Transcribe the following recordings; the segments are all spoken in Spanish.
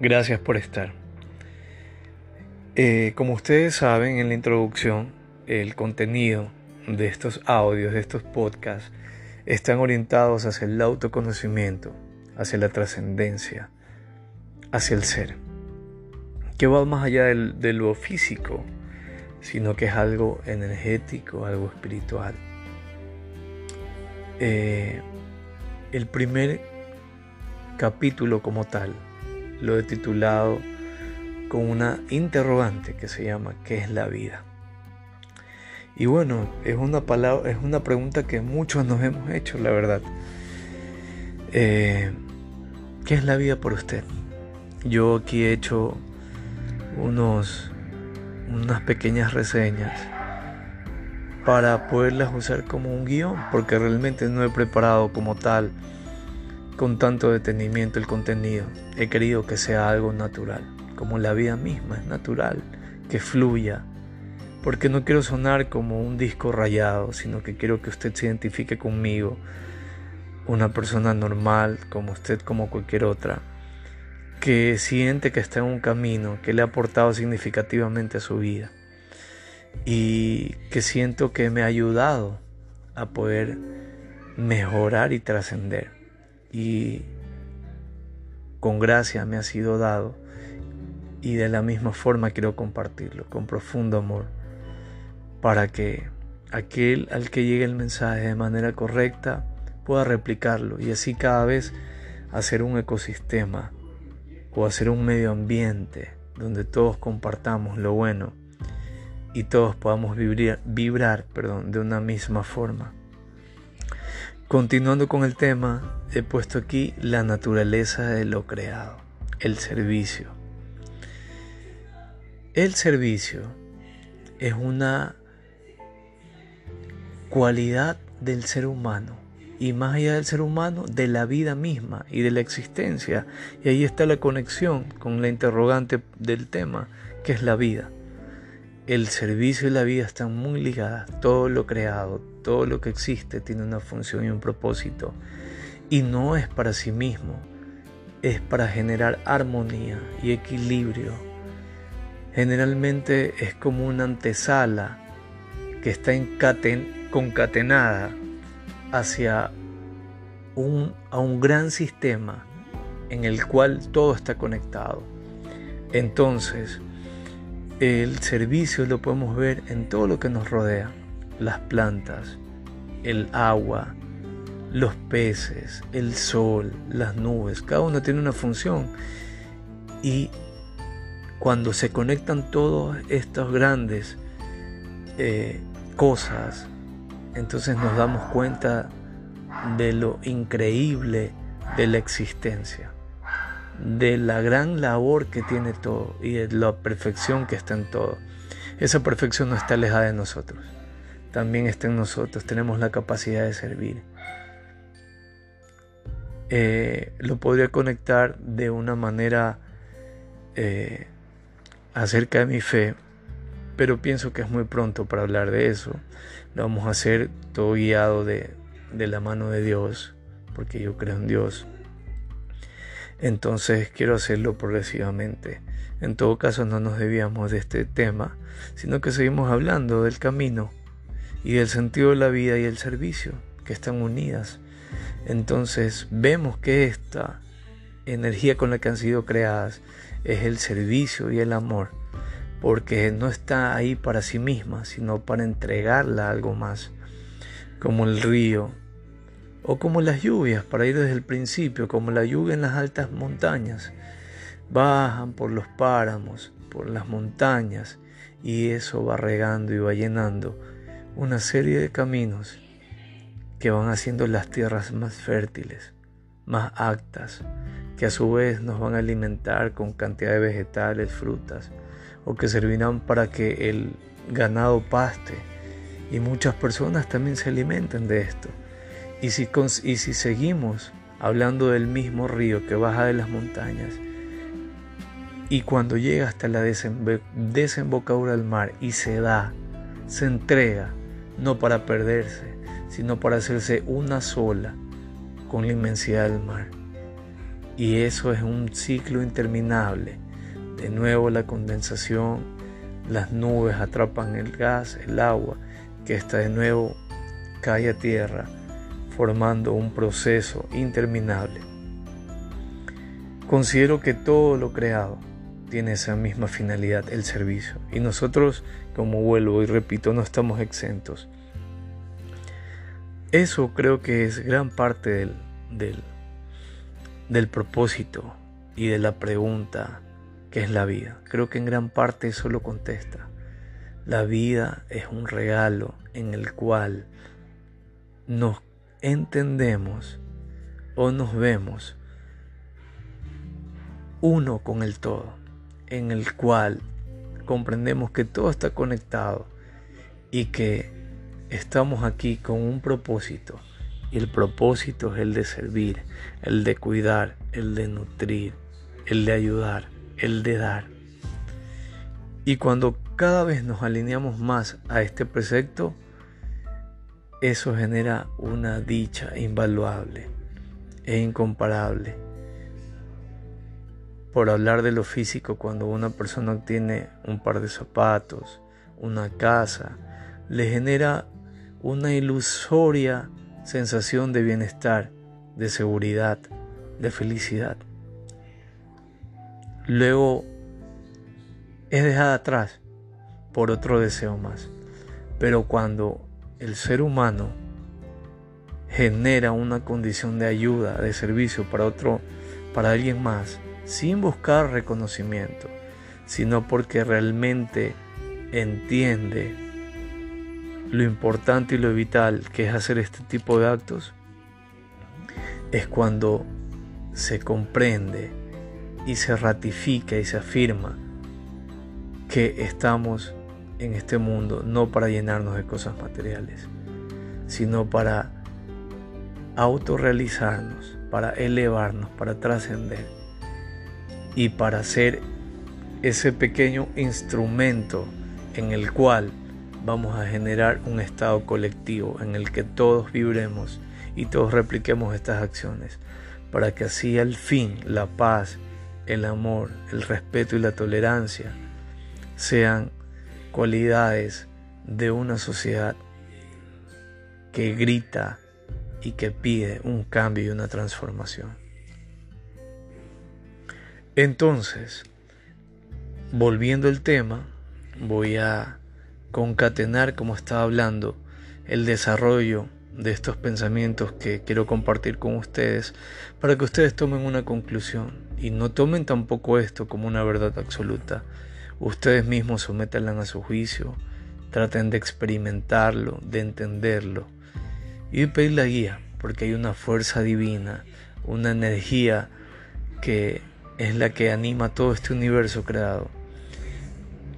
Gracias por estar. Eh, como ustedes saben en la introducción, el contenido de estos audios, de estos podcasts, están orientados hacia el autoconocimiento, hacia la trascendencia, hacia el ser, que va más allá de lo físico, sino que es algo energético, algo espiritual. Eh, el primer capítulo como tal lo he titulado con una interrogante que se llama ¿qué es la vida? Y bueno, es una palabra, es una pregunta que muchos nos hemos hecho, la verdad. Eh, ¿Qué es la vida por usted? Yo aquí he hecho unos, unas pequeñas reseñas para poderlas usar como un guion, porque realmente no he preparado como tal con tanto detenimiento el contenido. He querido que sea algo natural, como la vida misma es natural, que fluya, porque no quiero sonar como un disco rayado, sino que quiero que usted se identifique conmigo, una persona normal, como usted, como cualquier otra, que siente que está en un camino que le ha aportado significativamente a su vida y que siento que me ha ayudado a poder mejorar y trascender y con gracia me ha sido dado y de la misma forma quiero compartirlo con profundo amor para que aquel al que llegue el mensaje de manera correcta pueda replicarlo y así cada vez hacer un ecosistema o hacer un medio ambiente donde todos compartamos lo bueno y todos podamos vibrar, vibrar perdón, de una misma forma. Continuando con el tema, he puesto aquí la naturaleza de lo creado, el servicio. El servicio es una cualidad del ser humano y más allá del ser humano, de la vida misma y de la existencia. Y ahí está la conexión con la interrogante del tema, que es la vida el servicio y la vida están muy ligadas. Todo lo creado, todo lo que existe tiene una función y un propósito. Y no es para sí mismo, es para generar armonía y equilibrio. Generalmente es como una antesala que está concatenada hacia un, a un gran sistema en el cual todo está conectado. Entonces, el servicio lo podemos ver en todo lo que nos rodea, las plantas, el agua, los peces, el sol, las nubes, cada uno tiene una función. Y cuando se conectan todas estas grandes eh, cosas, entonces nos damos cuenta de lo increíble de la existencia de la gran labor que tiene todo y de la perfección que está en todo. Esa perfección no está alejada de nosotros, también está en nosotros, tenemos la capacidad de servir. Eh, lo podría conectar de una manera eh, acerca de mi fe, pero pienso que es muy pronto para hablar de eso. Lo vamos a hacer todo guiado de, de la mano de Dios, porque yo creo en Dios. Entonces quiero hacerlo progresivamente. En todo caso no nos debíamos de este tema, sino que seguimos hablando del camino y del sentido de la vida y el servicio, que están unidas. Entonces vemos que esta energía con la que han sido creadas es el servicio y el amor, porque no está ahí para sí misma, sino para entregarla a algo más, como el río o como las lluvias, para ir desde el principio, como la lluvia en las altas montañas. Bajan por los páramos, por las montañas, y eso va regando y va llenando una serie de caminos que van haciendo las tierras más fértiles, más aptas, que a su vez nos van a alimentar con cantidad de vegetales, frutas, o que servirán para que el ganado paste y muchas personas también se alimenten de esto. Y si, y si seguimos hablando del mismo río que baja de las montañas, y cuando llega hasta la desembocadura del mar y se da, se entrega, no para perderse, sino para hacerse una sola con la inmensidad del mar. Y eso es un ciclo interminable. De nuevo la condensación, las nubes atrapan el gas, el agua, que está de nuevo cae a tierra, formando un proceso interminable. Considero que todo lo creado tiene esa misma finalidad, el servicio. Y nosotros, como vuelvo y repito, no estamos exentos. Eso creo que es gran parte del, del, del propósito y de la pregunta que es la vida. Creo que en gran parte eso lo contesta. La vida es un regalo en el cual nos entendemos o nos vemos uno con el todo, en el cual comprendemos que todo está conectado y que estamos aquí con un propósito. Y el propósito es el de servir, el de cuidar, el de nutrir, el de ayudar, el de dar. Y cuando cada vez nos alineamos más a este precepto, eso genera una dicha invaluable e incomparable. Por hablar de lo físico, cuando una persona obtiene un par de zapatos, una casa, le genera una ilusoria sensación de bienestar, de seguridad, de felicidad. Luego es dejada atrás por otro deseo más. Pero cuando el ser humano genera una condición de ayuda, de servicio para otro, para alguien más, sin buscar reconocimiento, sino porque realmente entiende lo importante y lo vital que es hacer este tipo de actos, es cuando se comprende y se ratifica y se afirma que estamos en este mundo no para llenarnos de cosas materiales, sino para autorrealizarnos, para elevarnos, para trascender y para ser ese pequeño instrumento en el cual vamos a generar un estado colectivo en el que todos vibremos y todos repliquemos estas acciones, para que así al fin la paz, el amor, el respeto y la tolerancia sean cualidades de una sociedad que grita y que pide un cambio y una transformación. Entonces, volviendo al tema, voy a concatenar, como estaba hablando, el desarrollo de estos pensamientos que quiero compartir con ustedes para que ustedes tomen una conclusión y no tomen tampoco esto como una verdad absoluta, Ustedes mismos sométanla a su juicio, traten de experimentarlo, de entenderlo y de pedir la guía, porque hay una fuerza divina, una energía que es la que anima todo este universo creado,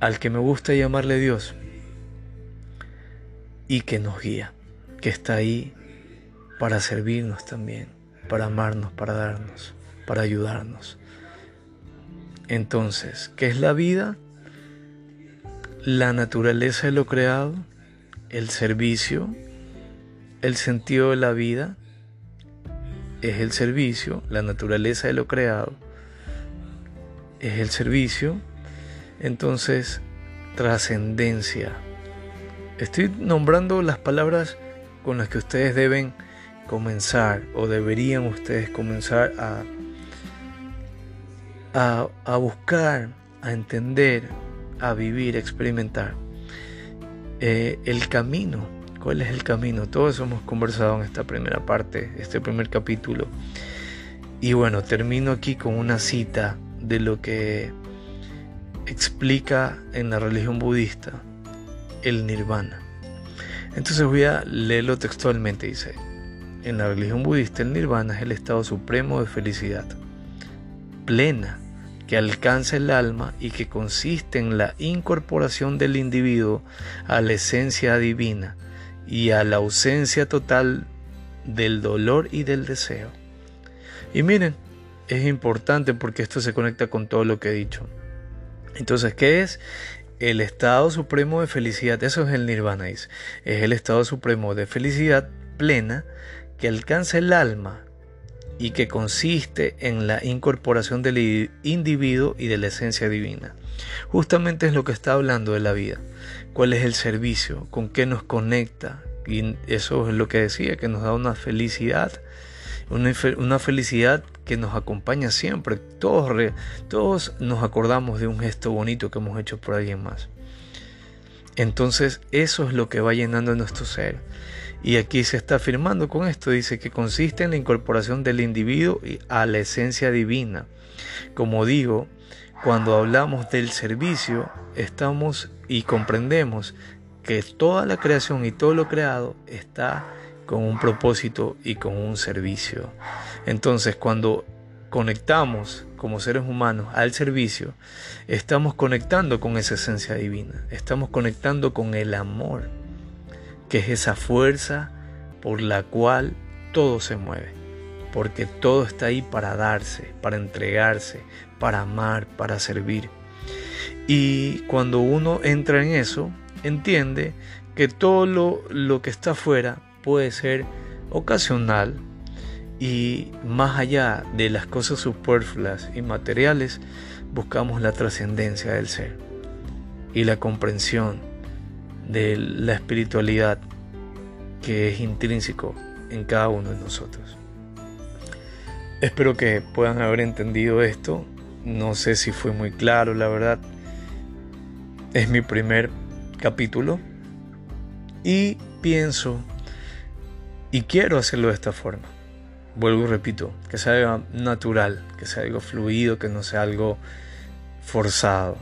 al que me gusta llamarle Dios y que nos guía, que está ahí para servirnos también, para amarnos, para darnos, para ayudarnos. Entonces, ¿qué es la vida? La naturaleza de lo creado, el servicio, el sentido de la vida es el servicio, la naturaleza de lo creado es el servicio, entonces trascendencia. Estoy nombrando las palabras con las que ustedes deben comenzar o deberían ustedes comenzar a, a, buscar, a entender, a vivir, a experimentar. Eh, el camino, ¿cuál es el camino? Todo eso hemos conversado en esta primera parte, este primer capítulo. Y bueno, termino aquí con una cita de lo que explica en la religión budista el nirvana. Entonces voy a leerlo textualmente. Dice, en la religión budista el nirvana es el estado supremo de felicidad, plena que alcanza el alma y que consiste en la incorporación del individuo a la esencia divina y a la ausencia total del dolor y del deseo. Y miren, es importante porque esto se conecta con todo lo que he dicho. Entonces, ¿qué es? El estado supremo de felicidad, eso es el nirvana, es el estado supremo de felicidad plena que alcanza el alma y que consiste en la incorporación del individuo y de la esencia divina. Justamente es lo que está hablando de la vida. ¿Cuál es el servicio? ¿Con qué nos conecta? Y eso es lo que decía, que nos da una felicidad, una, felicidad que nos acompaña siempre. Todos, todos nos acordamos de un gesto bonito que hemos hecho por alguien más. Entonces eso es lo que va llenando nuestro ser. Y aquí se está afirmando con esto, dice que consiste en la incorporación del individuo a la esencia divina. Como digo, cuando hablamos del servicio, estamos y comprendemos que toda la creación y todo lo creado está con un propósito y con un servicio. Entonces, cuando conectamos como seres humanos al servicio, estamos conectando con esa esencia divina, estamos conectando con el amor, que es esa fuerza por la cual todo se mueve, porque todo está ahí para darse, para entregarse, para amar, para servir. Y cuando uno entra en eso, entiende que todo lo, lo que está afuera puede ser ocasional y más allá de las cosas superfluas y materiales, buscamos la trascendencia del ser y la comprensión de la espiritualidad que es intrínseco en cada uno de nosotros. Espero que puedan haber entendido esto. No sé si fue muy claro, la verdad. Es mi primer capítulo y pienso y quiero hacerlo de esta forma. Vuelvo y repito, que sea algo natural, que sea algo fluido, que no sea algo forzado.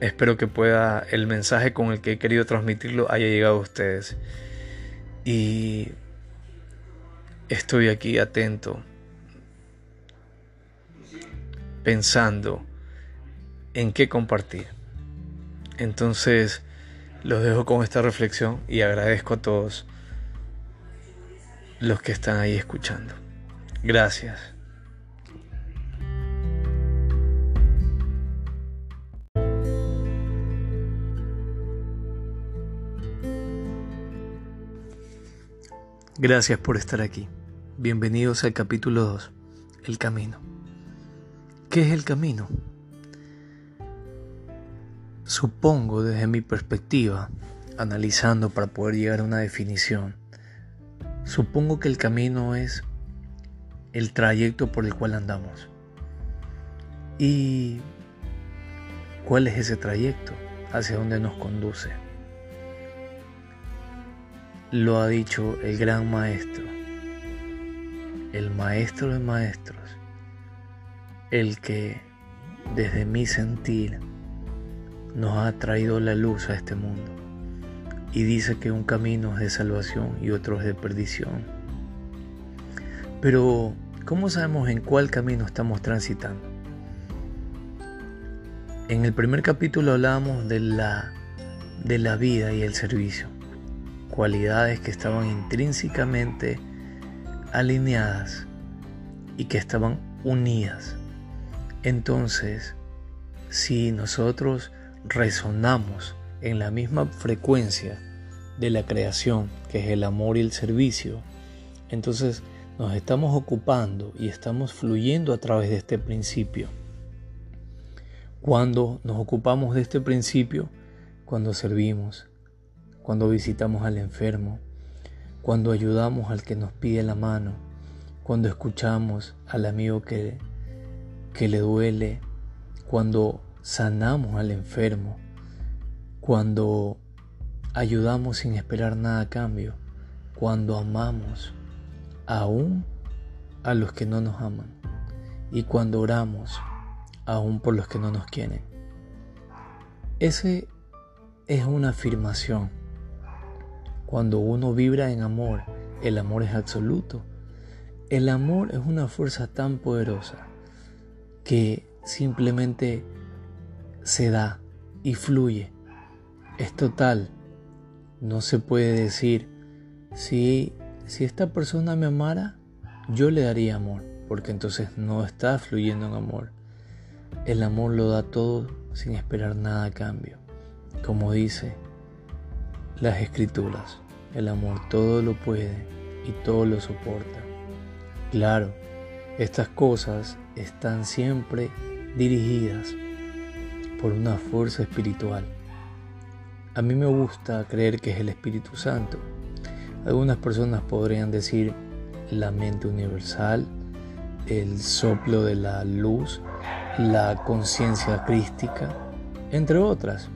Espero que pueda el mensaje con el que he querido transmitirlo haya llegado a ustedes. Y estoy aquí atento, pensando en qué compartir. Entonces, los dejo con esta reflexión y agradezco a todos los que están ahí escuchando. Gracias. Gracias por estar aquí. Bienvenidos al capítulo 2, El Camino. ¿Qué es el camino? Supongo desde mi perspectiva, analizando para poder llegar a una definición, Supongo que el camino es el trayecto por el cual andamos. ¿Y cuál es ese trayecto? ¿Hacia dónde nos conduce? Lo ha dicho el gran maestro, el maestro de maestros, el que desde mi sentir nos ha traído la luz a este mundo y dice que un camino es de salvación y otro es de perdición. Pero, ¿cómo sabemos en cuál camino estamos transitando? En el primer capítulo hablábamos de la, de la vida y el servicio, cualidades que estaban intrínsecamente alineadas y que estaban unidas. Entonces, si nosotros resonamos en la misma frecuencia de la creación, que es el amor y el servicio, entonces nos estamos ocupando y estamos fluyendo a través de este principio. Cuando nos ocupamos de este principio, cuando servimos, cuando visitamos al enfermo, cuando ayudamos al que nos pide la mano, cuando escuchamos al amigo que, que le duele, cuando sanamos al enfermo, cuando ayudamos sin esperar nada a cambio, cuando amamos aún a los que no nos aman y cuando oramos aún por los que no nos quieren. Ese es una afirmación. Cuando uno vibra en amor, el amor es absoluto. El amor es una fuerza tan poderosa que simplemente se da y fluye. Es total no se puede decir, si, si esta persona me amara, yo le daría amor, porque entonces no está fluyendo en amor. El amor lo da todo sin esperar nada a cambio. Como dice las escrituras, el amor todo lo puede y todo lo soporta. Claro, estas cosas están siempre dirigidas por una fuerza espiritual. A mí me gusta creer que es el Espíritu Santo. Algunas personas podrían decir la mente universal, el soplo de la luz, la conciencia crística, entre otras.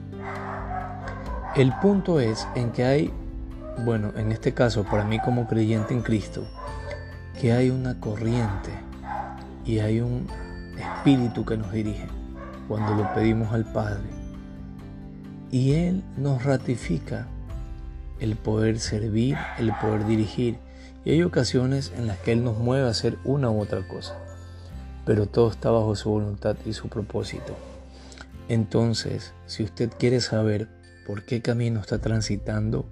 El punto es en que hay, bueno, en este caso para mí como creyente en Cristo, que hay una corriente y hay un espíritu que nos dirige cuando lo pedimos al Padre. Y Él nos ratifica el poder servir, el poder dirigir. Y hay ocasiones en las que Él nos mueve a hacer una u otra cosa. Pero todo está bajo su voluntad y su propósito. Entonces, si usted quiere saber por qué camino está transitando,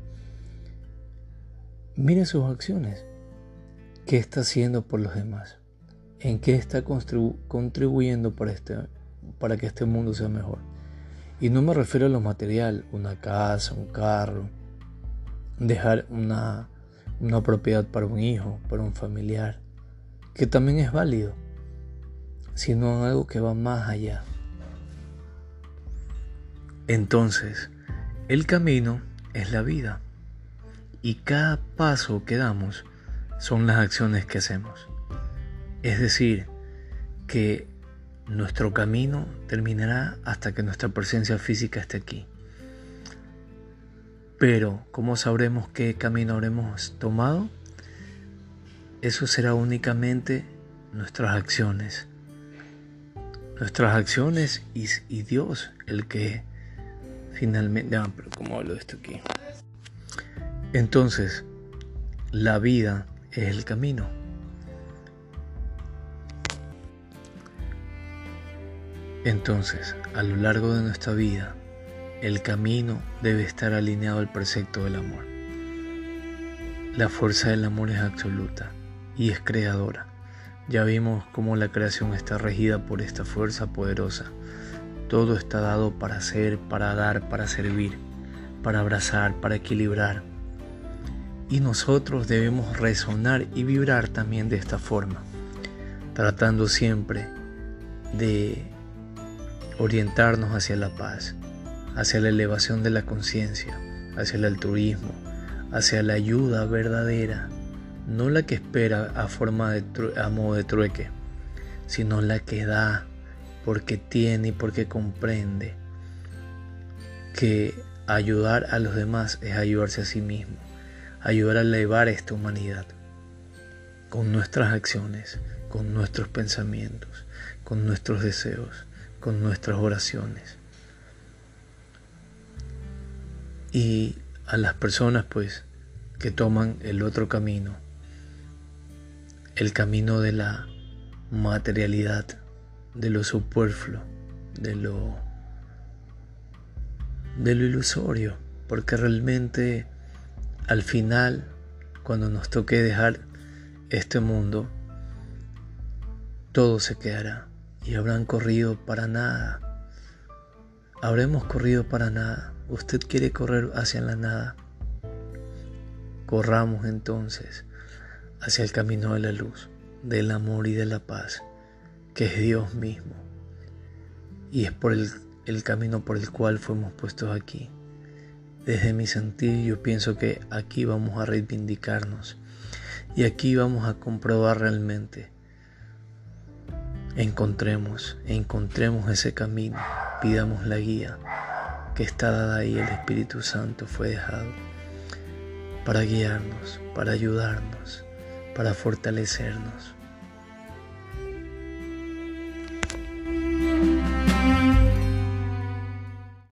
mire sus acciones. ¿Qué está haciendo por los demás? ¿En qué está contribuyendo para, este, para que este mundo sea mejor? Y no me refiero a lo material, una casa, un carro, dejar una, una propiedad para un hijo, para un familiar, que también es válido, sino algo que va más allá. Entonces, el camino es la vida y cada paso que damos son las acciones que hacemos. Es decir, que nuestro camino terminará hasta que nuestra presencia física esté aquí. Pero, ¿cómo sabremos qué camino habremos tomado? Eso será únicamente nuestras acciones. Nuestras acciones y, Dios el que finalmente... Ah, pero ¿cómo hablo de esto aquí? Entonces, la vida es el camino. Entonces, a lo largo de nuestra vida, el camino debe estar alineado al precepto del amor. La fuerza del amor es absoluta y es creadora. Ya vimos cómo la creación está regida por esta fuerza poderosa. Todo está dado para ser, para dar, para servir, para abrazar, para equilibrar. Y nosotros debemos resonar y vibrar también de esta forma, tratando siempre de orientarnos hacia la paz, hacia la elevación de la conciencia, hacia el altruismo, hacia la ayuda verdadera, no la que espera a forma de a modo de trueque, sino la que da porque tiene y porque comprende que ayudar a los demás es ayudarse a sí mismo, ayudar a elevar esta humanidad con nuestras acciones, con nuestros pensamientos, con nuestros deseos, con nuestras oraciones. Y a las personas pues que toman el otro camino, el camino de la materialidad, de lo superfluo, de lo de lo ilusorio, porque realmente al final cuando nos toque dejar este mundo todo se quedará y habrán corrido para nada. Habremos corrido para nada. Usted quiere correr hacia la nada, corramos entonces hacia el camino de la luz, del amor y de la paz, que es Dios mismo. Y es por el, camino por el cual fuimos puestos aquí. Desde mi sentir yo pienso que aquí vamos a reivindicarnos y aquí vamos a comprobar realmente. Encontremos, encontremos ese camino, pidamos la guía que está dada ahí, el Espíritu Santo fue dejado para guiarnos, para ayudarnos, para fortalecernos.